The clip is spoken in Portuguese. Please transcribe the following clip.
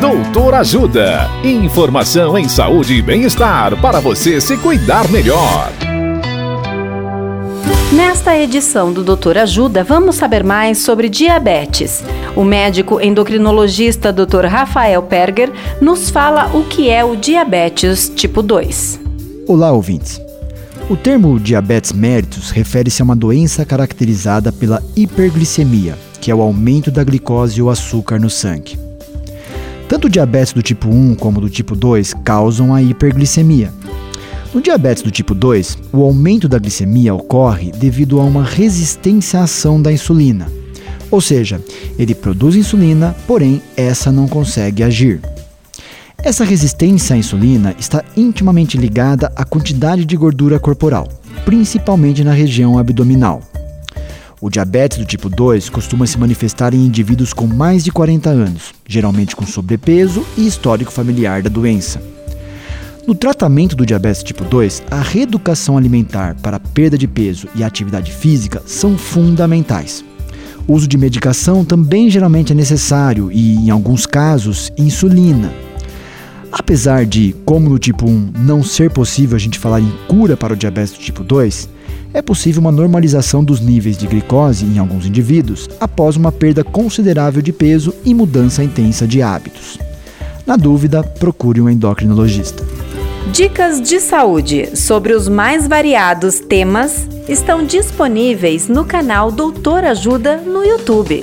Doutor Ajuda. Informação em saúde e bem-estar para você se cuidar melhor. Nesta edição do Doutor Ajuda, vamos saber mais sobre diabetes. O médico endocrinologista Dr. Rafael Perger nos fala o que é o diabetes tipo 2. Olá, ouvintes. O termo diabetes mellitus refere-se a uma doença caracterizada pela hiperglicemia, que é o aumento da glicose ou açúcar no sangue. Tanto o diabetes do tipo 1 como do tipo 2 causam a hiperglicemia. No diabetes do tipo 2, o aumento da glicemia ocorre devido a uma resistência à ação da insulina. Ou seja, ele produz insulina, porém essa não consegue agir. Essa resistência à insulina está intimamente ligada à quantidade de gordura corporal, principalmente na região abdominal. O diabetes do tipo 2 costuma se manifestar em indivíduos com mais de 40 anos, geralmente com sobrepeso e histórico familiar da doença. No tratamento do diabetes tipo 2, a reeducação alimentar para perda de peso e atividade física são fundamentais. O uso de medicação também geralmente é necessário e, em alguns casos, insulina. Apesar de, como no tipo 1, não ser possível a gente falar em cura para o diabetes tipo 2, é possível uma normalização dos níveis de glicose em alguns indivíduos após uma perda considerável de peso e mudança intensa de hábitos. Na dúvida, procure um endocrinologista. Dicas de saúde sobre os mais variados temas estão disponíveis no canal Doutor Ajuda no YouTube.